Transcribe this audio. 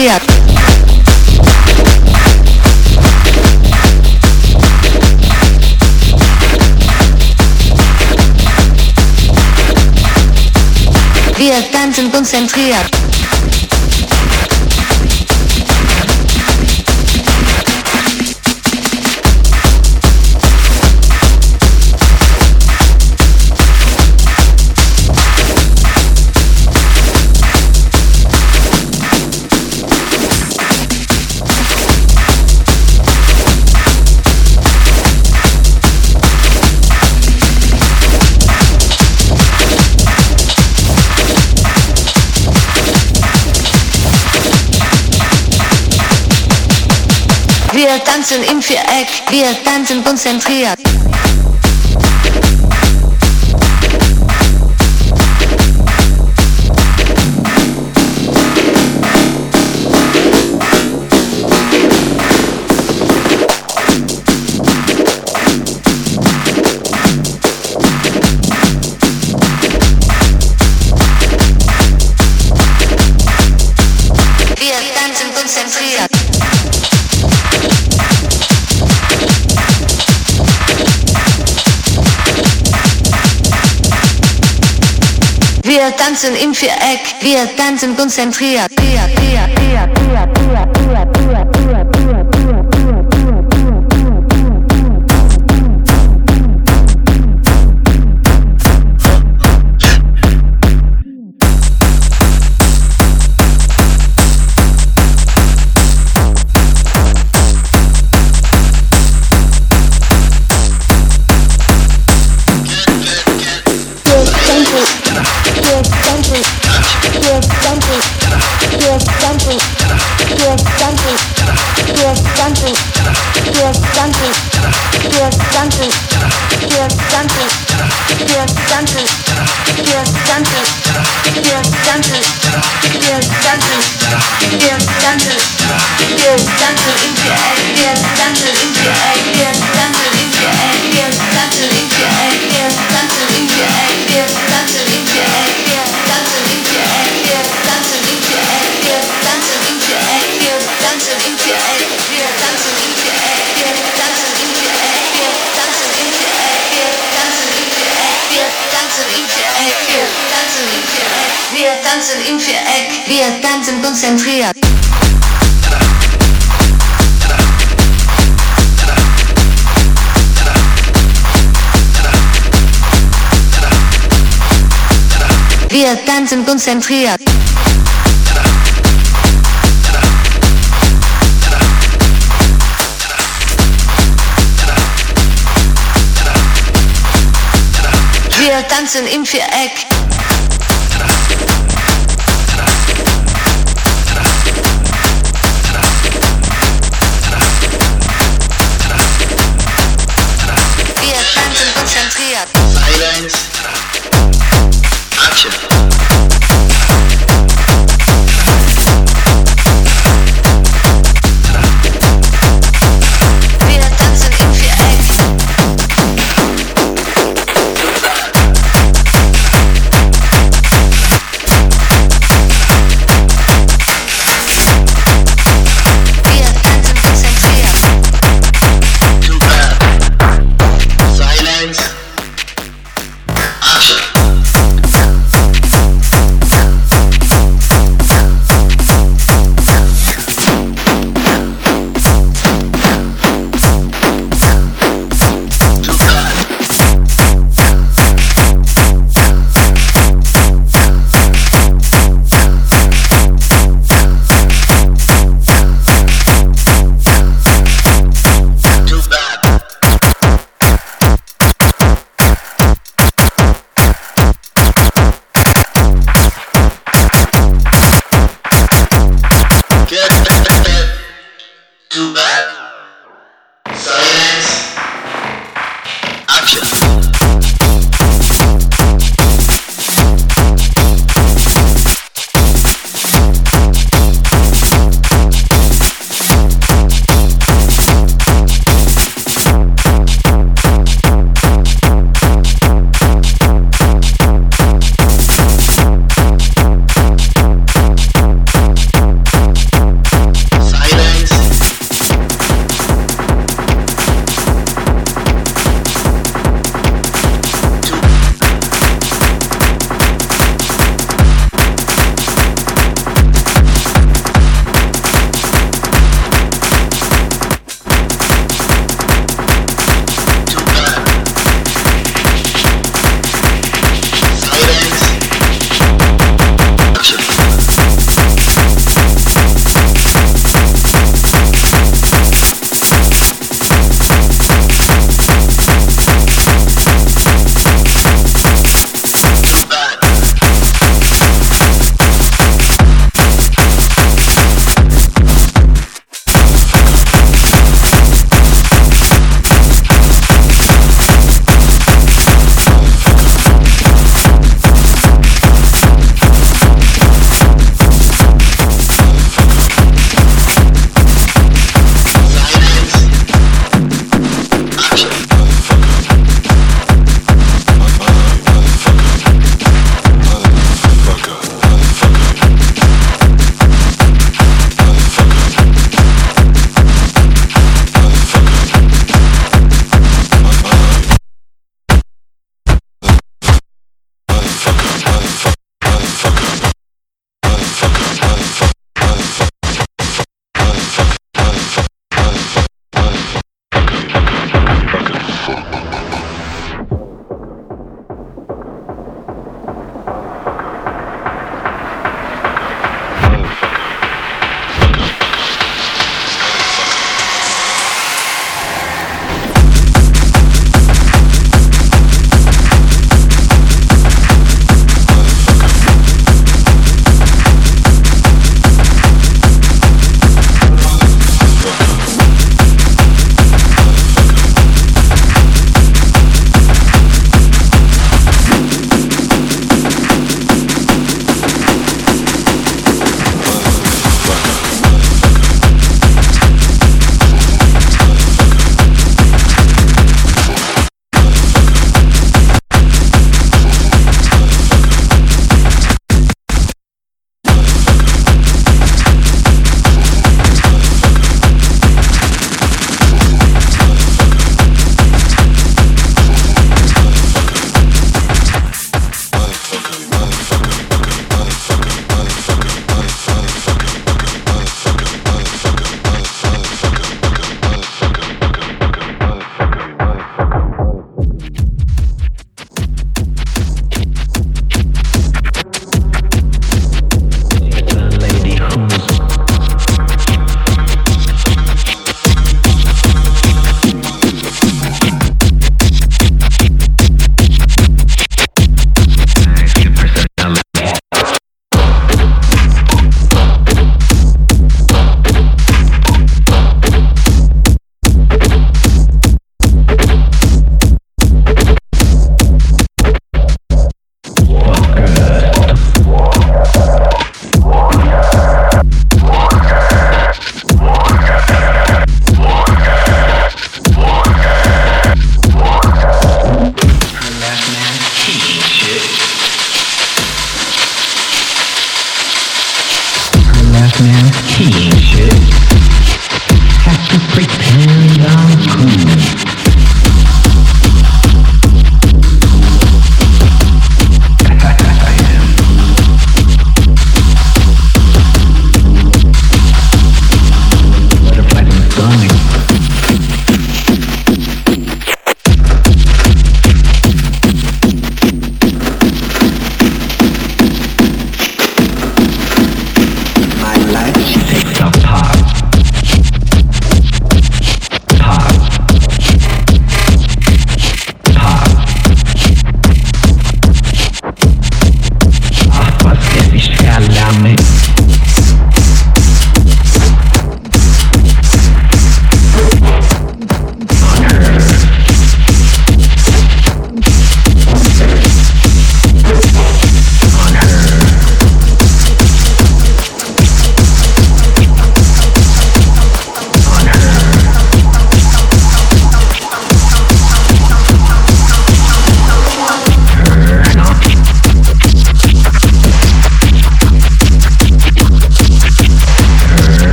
día. Konzentriert, tanzen, konzentriert. Wir tanzen im Viereck, wir tanzen konzentriert. country, your konzentriert. Wir tanzen konzentriert. Wir tanzen im Viereck.